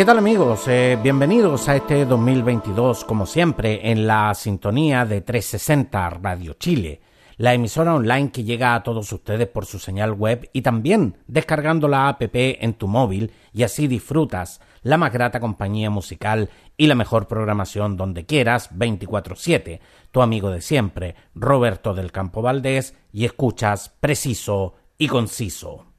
¿Qué tal amigos? Eh, bienvenidos a este 2022, como siempre, en la sintonía de 360 Radio Chile, la emisora online que llega a todos ustedes por su señal web y también descargando la app en tu móvil y así disfrutas la más grata compañía musical y la mejor programación donde quieras 24/7. Tu amigo de siempre, Roberto del Campo Valdés, y escuchas preciso y conciso.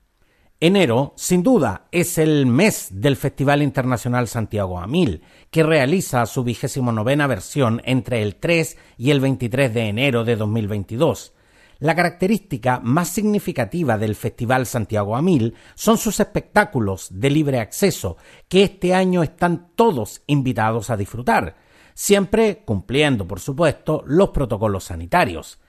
Enero, sin duda, es el mes del Festival Internacional Santiago Amil, que realiza su vigésimo novena versión entre el 3 y el 23 de enero de 2022. La característica más significativa del Festival Santiago Amil son sus espectáculos de libre acceso, que este año están todos invitados a disfrutar, siempre cumpliendo, por supuesto, los protocolos sanitarios.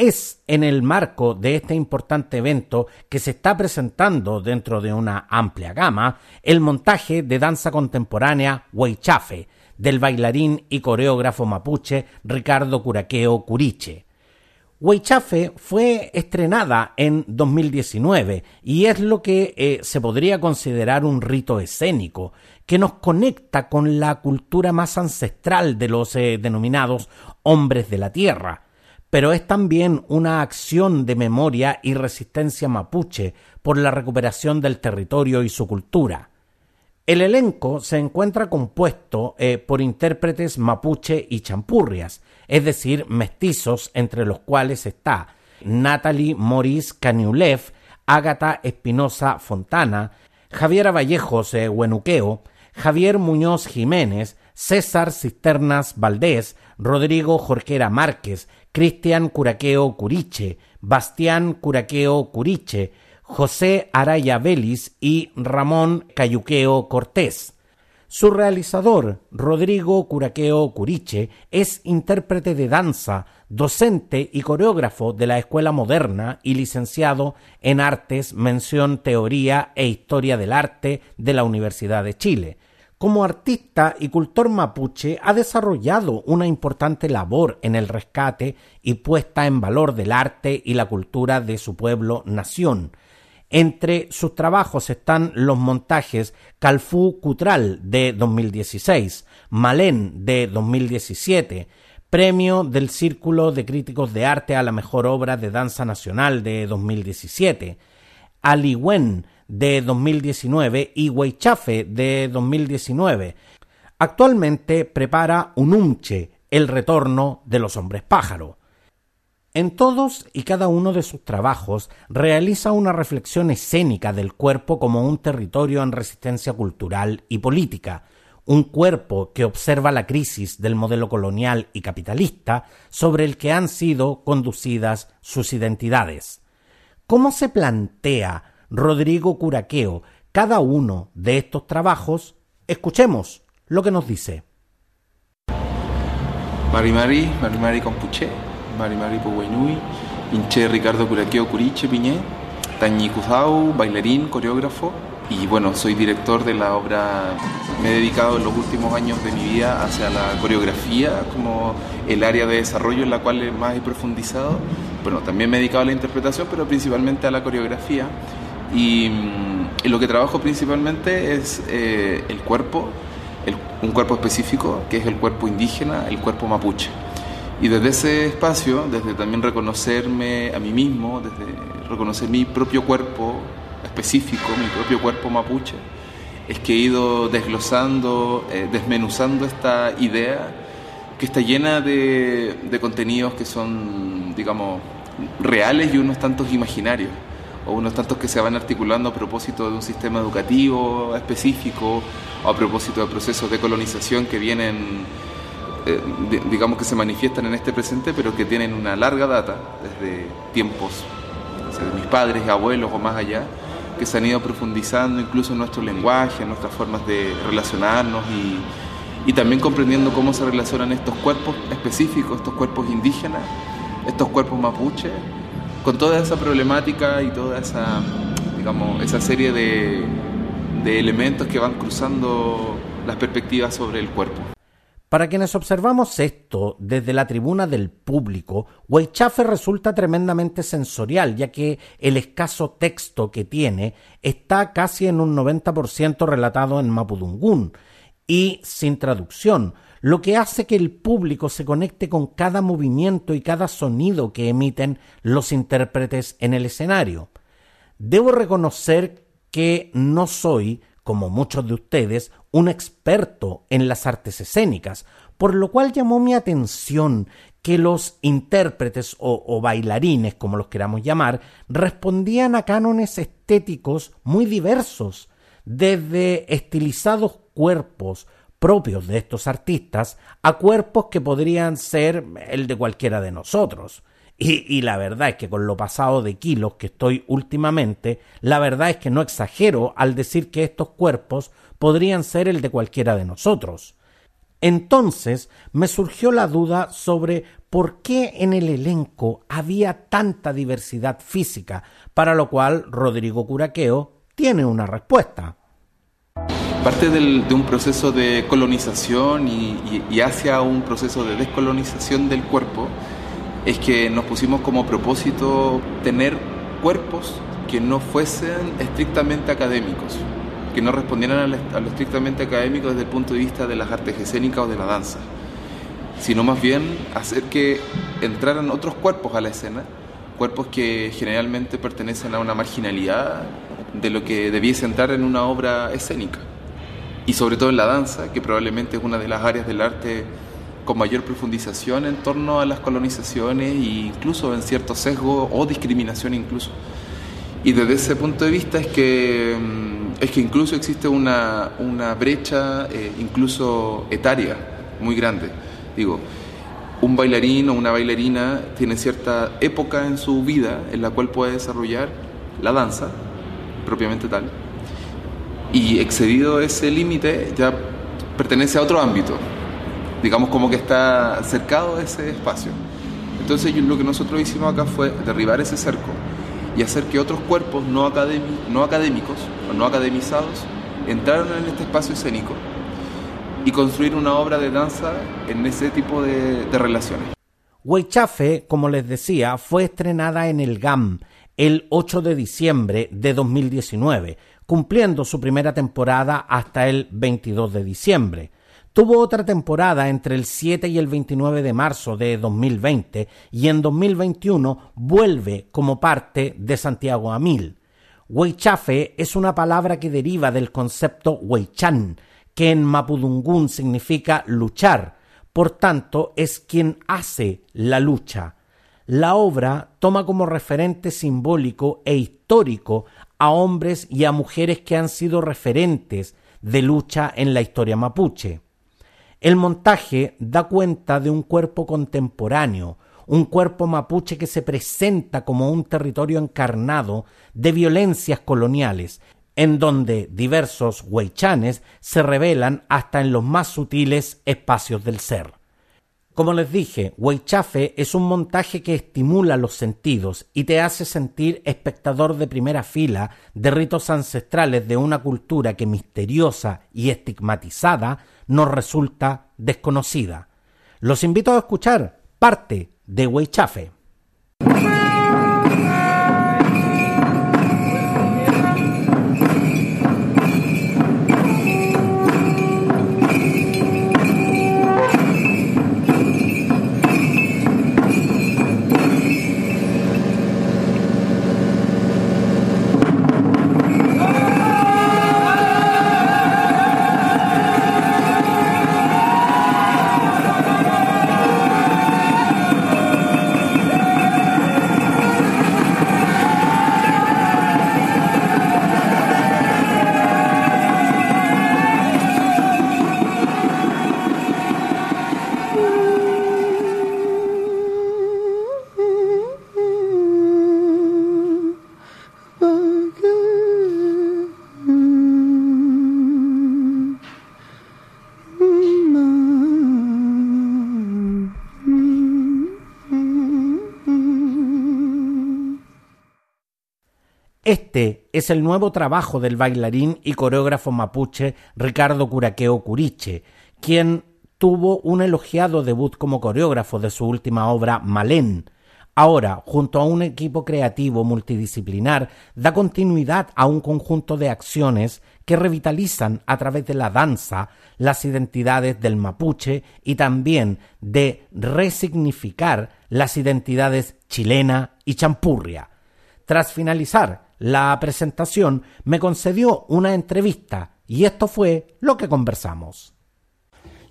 Es en el marco de este importante evento que se está presentando dentro de una amplia gama el montaje de danza contemporánea Huaychafe del bailarín y coreógrafo mapuche Ricardo Curaqueo Curiche. Huaychafe fue estrenada en 2019 y es lo que eh, se podría considerar un rito escénico que nos conecta con la cultura más ancestral de los eh, denominados hombres de la tierra pero es también una acción de memoria y resistencia mapuche por la recuperación del territorio y su cultura. El elenco se encuentra compuesto eh, por intérpretes mapuche y champurrias, es decir, mestizos entre los cuales está Natalie Maurice Caniulev, Ágata Espinosa Fontana, Javiera Vallejos eh, Huenuqueo, Javier Muñoz Jiménez, César Cisternas Valdés, Rodrigo Jorquera Márquez, Cristian Curaqueo Curiche, Bastián Curaqueo Curiche, José Araya Vélez y Ramón Cayuqueo Cortés. Su realizador, Rodrigo Curaqueo Curiche, es intérprete de danza, docente y coreógrafo de la Escuela Moderna y licenciado en Artes, Mención Teoría e Historia del Arte de la Universidad de Chile. Como artista y cultor mapuche ha desarrollado una importante labor en el rescate y puesta en valor del arte y la cultura de su pueblo nación. Entre sus trabajos están los montajes Calfú Cutral de 2016, Malén de 2017, Premio del Círculo de Críticos de Arte a la Mejor Obra de Danza Nacional de 2017, Aliwen de 2019 y Huaychafe de 2019. Actualmente prepara Unumche, el retorno de los hombres pájaro. En todos y cada uno de sus trabajos realiza una reflexión escénica del cuerpo como un territorio en resistencia cultural y política, un cuerpo que observa la crisis del modelo colonial y capitalista sobre el que han sido conducidas sus identidades. ¿Cómo se plantea Rodrigo Curaqueo cada uno de estos trabajos, escuchemos lo que nos dice. Mari Mari, Mari Mari Compuche, Mari Mari Poguenui, Inche Ricardo Curaqueo Curiche Piñé, Tañi Cuzao, bailarín, coreógrafo, y bueno, soy director de la obra, me he dedicado en los últimos años de mi vida hacia la coreografía como el área de desarrollo en la cual más he profundizado. Bueno, también me he dedicado a la interpretación, pero principalmente a la coreografía. Y, lo que trabajo principalmente es eh, el cuerpo, un cuerpo específico, que es el cuerpo indígena, el cuerpo mapuche. Y desde ese espacio, desde también reconocerme a mí mismo, desde reconocer mi propio cuerpo específico, mi propio cuerpo mapuche, es que he ido desglosando, eh, desmenuzando esta idea que está llena de, de contenidos que son, digamos, reales y unos tantos imaginarios o unos tantos que se van articulando a propósito de un sistema educativo específico o a propósito de procesos de colonización que vienen, eh, digamos que se manifiestan en este presente, pero que tienen una larga data, desde tiempos de mis padres abuelos o más allá, que se han ido profundizando incluso en nuestro lenguaje, en nuestras formas de relacionarnos y, y también comprendiendo cómo se relacionan estos cuerpos específicos, estos cuerpos indígenas estos cuerpos mapuche, con toda esa problemática y toda esa, digamos, esa serie de, elementos que van cruzando las perspectivas sobre el cuerpo. Para quienes observamos esto desde la tribuna del público, Weichafe resulta tremendamente sensorial, ya que el escaso texto que tiene está casi en un 90% relatado en mapudungún y sin traducción, lo que hace que el público se conecte con cada movimiento y cada sonido que emiten los intérpretes en el escenario. Debo reconocer que no soy como muchos de ustedes, un experto en las artes escénicas, por lo cual llamó mi atención que los intérpretes o, bailarines, como los queramos llamar, respondían a cánones estéticos muy diversos, desde estilizados cuerpos propios de estos artistas a cuerpos que podrían ser el de cualquiera de nosotros. Y, la verdad es que con lo pasado de kilos que estoy últimamente, la verdad es que no exagero al decir que estos cuerpos podrían ser el de cualquiera de nosotros. Entonces me surgió la duda sobre por qué en el elenco había tanta diversidad física, para lo cual Rodrigo Curaqueo tiene una respuesta. Parte de un proceso de colonización y hacia un proceso de descolonización del cuerpo, es que nos pusimos como propósito tener cuerpos que no fuesen estrictamente académicos, que no respondieran a lo estrictamente académico desde el punto de vista de las artes escénicas o de la danza, sino más bien hacer que entraran otros cuerpos a la escena, cuerpos que generalmente pertenecen a una marginalidad de lo que debiese entrar en una obra escénica. Y sobre todo en la danza, que probablemente es una de las áreas del arte con mayor profundización en torno a las colonizaciones e incluso en cierto sesgo o discriminación incluso. Y desde ese punto de vista es que, mm, es que incluso existe una, una brecha eh, incluso etaria muy grande. Digo, un bailarín o una bailarina tiene cierta época en su vida en la cual puede desarrollar la danza, propiamente tal, y excedido ese límite ya pertenece a otro ámbito, digamos como que está cercado de ese espacio. Entonces lo que nosotros hicimos acá fue derribar ese cerco y hacer que otros cuerpos no, no académicos o no academizados entraran en este espacio escénico y construir una obra de danza en ese tipo de, de relaciones. Weichafe, como les decía, fue estrenada en el GAM el 8 de diciembre de 2019, cumpliendo su primera temporada hasta el 22 de diciembre. Tuvo otra temporada entre el 7 y el 29 de marzo de 2020 y en 2021 vuelve como parte de Santiago Amil. Weichafe es una palabra que deriva del concepto Weichan, que en Mapudungún significa luchar, por tanto es quien hace la lucha. La obra toma como referente simbólico e histórico a hombres y a mujeres que han sido referentes de lucha en la historia mapuche. El montaje da cuenta de un cuerpo contemporáneo, un cuerpo mapuche que se presenta como un territorio encarnado de violencias coloniales, en donde diversos huaychanes se revelan hasta en los más sutiles espacios del ser. Como les dije, Huaychafe es un montaje que estimula los sentidos y te hace sentir espectador de primera fila de ritos ancestrales de una cultura que misteriosa y estigmatizada nos resulta desconocida. Los invito a escuchar parte de Weichafe. Este es el nuevo trabajo del bailarín y coreógrafo mapuche Ricardo Curaqueo Curiche, quien tuvo un elogiado debut como coreógrafo de su última obra Malén, Ahora, junto a un equipo creativo multidisciplinar, da continuidad a un conjunto de acciones que revitalizan a través de la danza las identidades del mapuche y también de resignificar las identidades chilena y champurria. Tras finalizar la presentación, me concedió una entrevista y esto fue lo que conversamos.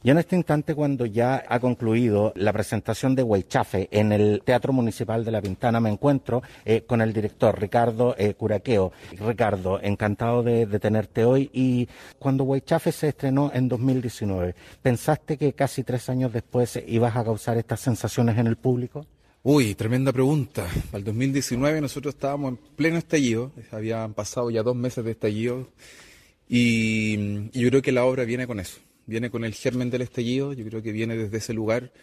Y en este instante, cuando ya ha concluido la presentación de Huaychafe en el Teatro Municipal de La Pintana, me encuentro eh, con el director Ricardo eh, Curaqueo. Ricardo, encantado de, tenerte hoy. Y cuando Huaychafe se estrenó en 2019, ¿pensaste que casi tres años después ibas a causar estas sensaciones en el público? Uy, tremenda pregunta. Al 2019 nosotros estábamos en pleno estallido, habían pasado ya dos meses de estallido y yo creo que la obra viene con eso viene con el germen del estallido, yo creo que viene desde ese lugar.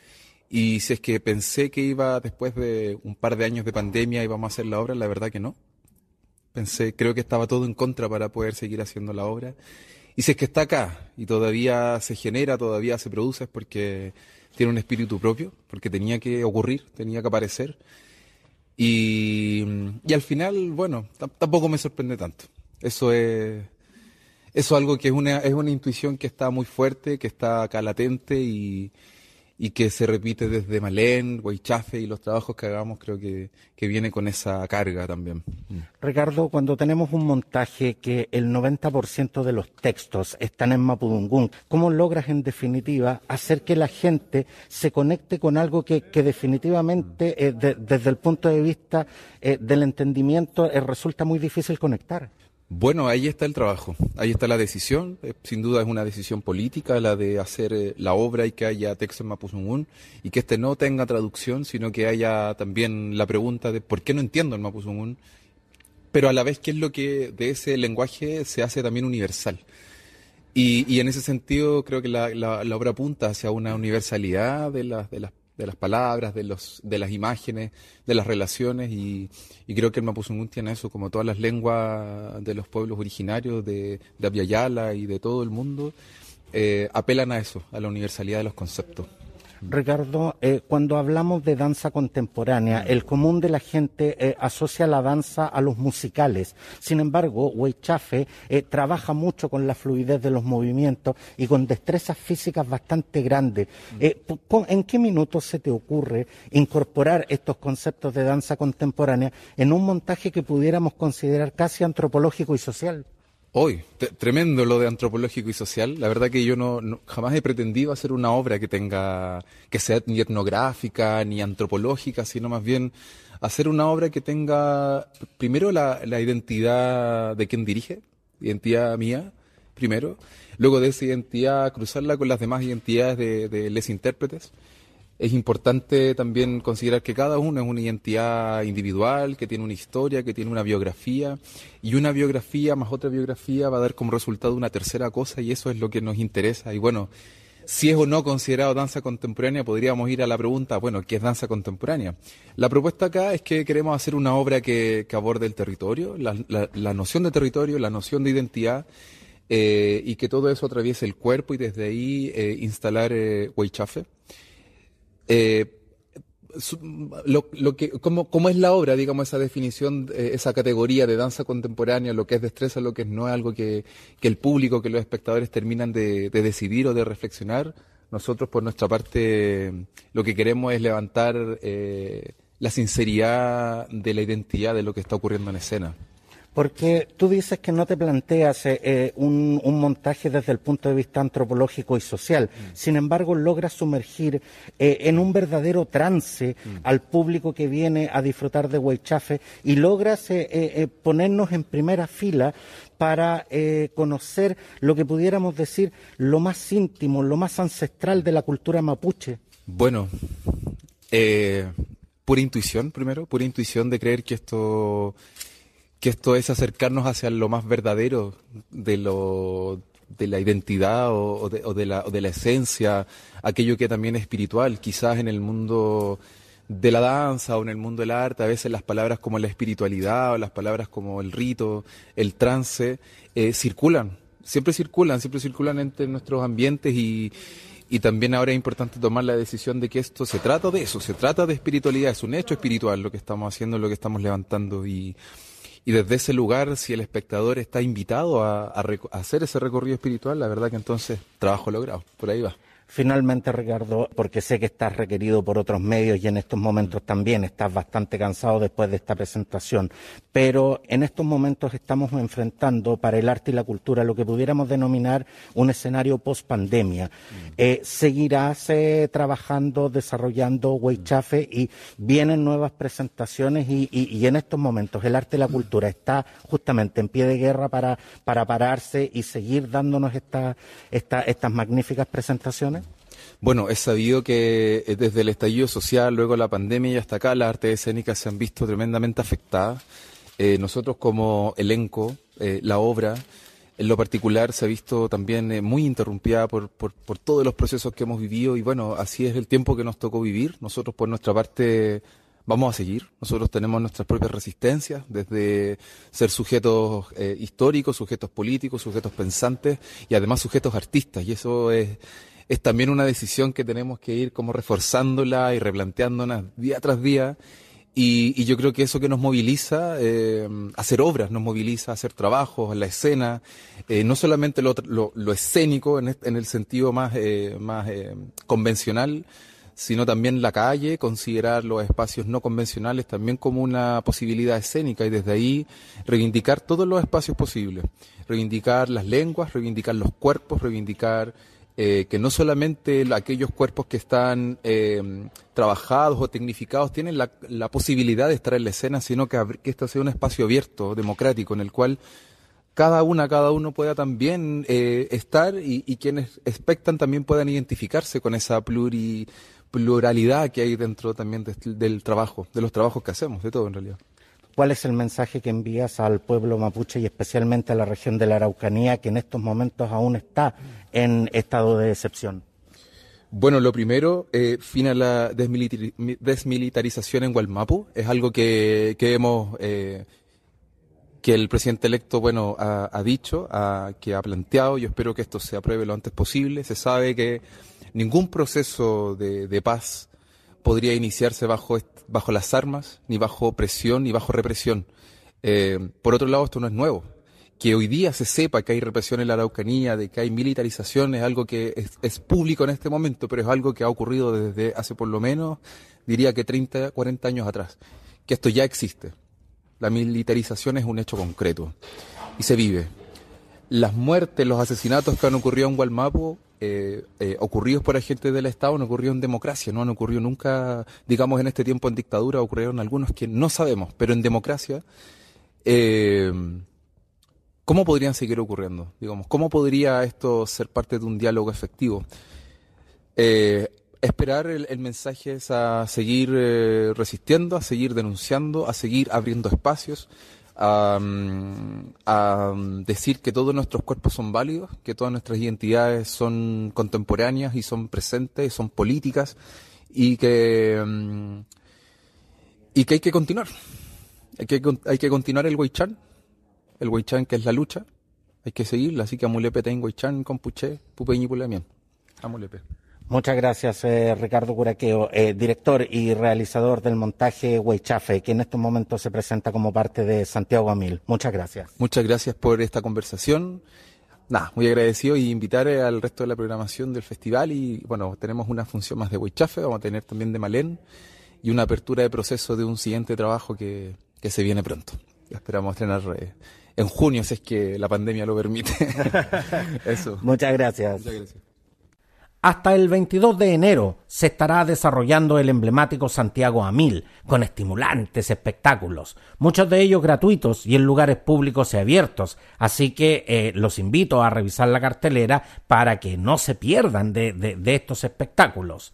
Y si es que pensé que iba después de un par de años de pandemia íbamos a hacer la obra, la verdad que no. Pensé, creo que estaba todo en contra para poder seguir haciendo la obra. Y si es que está acá y todavía se genera, todavía se produce, es porque tiene un espíritu propio, porque tenía que ocurrir, tenía que aparecer. Y, y al final, bueno, tampoco me sorprende tanto. Eso es, eso es algo que es una, es una intuición que está muy fuerte, que está acá latente y, y que se repite desde Malén, Guaychafe y los trabajos que hagamos, creo que, que viene con esa carga también. Mm. Ricardo, cuando tenemos un montaje que el 90% de los textos están en Mapudungún, ¿cómo logras en definitiva hacer que la gente se conecte con algo que, definitivamente eh, desde el punto de vista eh, del entendimiento eh, resulta muy difícil conectar? Bueno, ahí está el trabajo, ahí está la decisión, eh, sin duda es una decisión política la de hacer eh, la obra y que haya texto en Mapuzungún y que este no tenga traducción, sino que haya también la pregunta de por qué no entiendo el Mapuzungún, pero a la vez qué es lo que de ese lenguaje se hace también universal. Y, en ese sentido creo que la, obra apunta hacia una universalidad de, de las de las palabras, de, los, de las imágenes, de las relaciones y, creo que el Mapuzungún tiene eso, como todas las lenguas de los pueblos originarios de, de y de todo el mundo, eh, apelan a eso, a la universalidad de los conceptos. Ricardo, eh, cuando hablamos de danza contemporánea, el común de la gente eh, asocia la danza a los musicales. Sin embargo, Weichafe eh, trabaja mucho con la fluidez de los movimientos y con destrezas físicas bastante grandes. ¿En qué minutos se te ocurre incorporar estos conceptos de danza contemporánea en un montaje que pudiéramos considerar casi antropológico y social? Hoy, tremendo lo de antropológico y social. La verdad que yo no, jamás he pretendido hacer una obra que tenga, que sea ni etnográfica ni antropológica, sino más bien hacer una obra que tenga primero la, identidad de quien dirige, identidad mía, primero, luego de esa identidad cruzarla con las demás identidades de, de intérpretes es importante también considerar que cada uno es una identidad individual, que tiene una historia, que tiene una biografía, y una biografía más otra biografía va a dar como resultado una tercera cosa, y eso es lo que nos interesa. Y bueno, si es o no considerado danza contemporánea, podríamos ir a la pregunta, bueno, ¿qué es danza contemporánea? La propuesta acá es que queremos hacer una obra que, aborde el territorio, la, noción de territorio, la noción de identidad, eh, y que todo eso atraviese el cuerpo y desde ahí eh, instalar eh, eh, lo, que, cómo, es la obra, digamos, esa definición, eh, esa categoría de danza contemporánea, lo que es destreza, lo que no es algo que, que el público, que los espectadores terminan de, decidir o de reflexionar. Nosotros, por nuestra parte, lo que queremos es levantar eh, la sinceridad de la identidad de lo que está ocurriendo en escena. Porque tú dices que no te planteas eh, eh, un, montaje desde el punto de vista antropológico y social. Mm. Sin embargo, logras sumergir eh, en un verdadero trance mm. al público que viene a disfrutar de Huaychafe y logras ponernos en primera fila para conocer lo que pudiéramos decir lo más íntimo, lo más ancestral de la cultura mapuche. Bueno, pura intuición primero, pura intuición de creer que esto que esto es acercarnos hacia lo más verdadero de lo de la identidad o, de, la, de, la, esencia, aquello que también es espiritual. Quizás en el mundo de la danza o en el mundo del arte, a veces las palabras como la espiritualidad o las palabras como el rito, el trance, eh, circulan, siempre circulan, siempre circulan entre nuestros ambientes y, y también ahora es importante tomar la decisión de que esto se trata de eso, se trata de espiritualidad, es un hecho espiritual lo que estamos haciendo, lo que estamos levantando y, y desde ese lugar, si el espectador está invitado a, a hacer ese recorrido espiritual, la verdad que entonces trabajo logrado, por ahí va. Finalmente, Ricardo, porque sé que estás requerido por otros medios y en estos momentos también estás bastante cansado después de esta presentación, pero en estos momentos estamos enfrentando para el arte y la cultura lo que pudiéramos denominar un escenario post pandemia. Mm. Eh, ¿Seguirás eh, trabajando, desarrollando Weichafe y vienen nuevas presentaciones y, y, en estos momentos el arte y la cultura está justamente en pie de guerra para, para pararse y seguir dándonos esta, esta, estas magníficas presentaciones? Bueno, es sabido que eh, desde el estallido social, luego la pandemia y hasta acá, las artes escénicas se han visto tremendamente afectadas. Eh, nosotros como elenco, eh, la obra, en lo particular, se ha visto también muy interrumpida por, por, por, todos los procesos que hemos vivido y bueno, así es el tiempo que nos tocó vivir. Nosotros por nuestra parte vamos a seguir. Nosotros tenemos nuestras propias resistencias, desde ser sujetos históricos, sujetos políticos, sujetos pensantes y además sujetos artistas. Y eso es es también una decisión que tenemos que ir como reforzándola y replanteándola día tras día. Y, yo creo que eso que nos moviliza, eh, hacer obras, nos moviliza hacer trabajos, la escena, eh, no solamente lo, lo, escénico en, en, el sentido más, eh, más eh, convencional, sino también la calle, considerar los espacios no convencionales también como una posibilidad escénica y desde ahí reivindicar todos los espacios posibles, reivindicar las lenguas, reivindicar los cuerpos, reivindicar eh, que no solamente aquellos cuerpos que están eh, trabajados o tecnificados tienen la, posibilidad de estar en la escena, sino que, que sea un espacio abierto, democrático, en el cual cada una, cada uno pueda también eh, estar y, quienes expectan también puedan identificarse con esa pluralidad que hay dentro también del trabajo, de los trabajos que hacemos, de todo en realidad. ¿Cuál es el mensaje que envías al pueblo mapuche y especialmente a la región de la Araucanía que en estos momentos aún está en estado de excepción? Bueno, lo primero, eh, fin a la desmilitarización en Gualmapu. Es algo que, hemos, eh, que el presidente electo, bueno, ha, dicho, que ha planteado. Yo espero que esto se apruebe lo antes posible. Se sabe que ningún proceso de paz podría iniciarse bajo, bajo las armas, ni bajo presión, ni bajo represión. Eh, por otro lado, esto no es nuevo. Que hoy día se sepa que hay represión en la Araucanía, de que hay militarización, es algo que es, público en este momento, pero es algo que ha ocurrido desde hace por lo menos, diría que 30, 40 años atrás. Que esto ya existe. La militarización es un hecho concreto y se vive. Las muertes, los asesinatos que han ocurrido en Gualmapo eh, eh, ocurridos por agentes del Estado no ocurrió en democracia, no han ocurrido nunca, digamos, en este tiempo en dictadura, ocurrieron algunos que no sabemos, pero en democracia, eh, ¿cómo podrían seguir ocurriendo? Digamos, ¿cómo podría esto ser parte de un diálogo efectivo? esperar el, el, mensaje es a seguir resistiendo, a seguir denunciando, a seguir abriendo espacios, a, decir que todos nuestros cuerpos son válidos, que todas nuestras identidades son contemporáneas y son presentes, son políticas y que, y que hay que continuar. Hay que, hay que continuar el Weichan, el Weichan que es la lucha, hay que seguirla, así que amulepe tengo Weichan, compuche, pupeñi pulemien. Amulepe. Muchas gracias, eh, Ricardo Curaqueo, eh, director y realizador del montaje Huaychafe, que en estos momentos se presenta como parte de Santiago Amil. Muchas gracias. Muchas gracias por esta conversación. Nada, muy agradecido y invitar al resto de la programación del festival y bueno, tenemos una función más de Huaychafe, vamos a tener también de Malén y una apertura de proceso de un siguiente trabajo que, que se viene pronto. Esperamos estrenar eh, en junio si es que la pandemia lo permite. Eso. Muchas gracias. Muchas gracias. Hasta el 22 de enero se estará desarrollando el emblemático Santiago a Mil, con estimulantes espectáculos, muchos de ellos gratuitos y en lugares públicos y abiertos, así que eh, los invito a revisar la cartelera para que no se pierdan de, de estos espectáculos.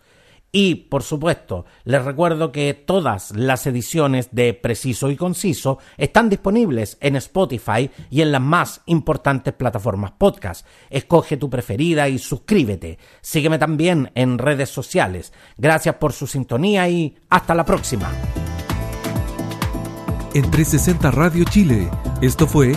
Y, por supuesto, les recuerdo que todas las ediciones de Preciso y Conciso están disponibles en Spotify y en las más importantes plataformas podcast. Escoge tu preferida y suscríbete. Sígueme también en redes sociales. Gracias por su sintonía y hasta la próxima. En 360 Radio Chile, esto fue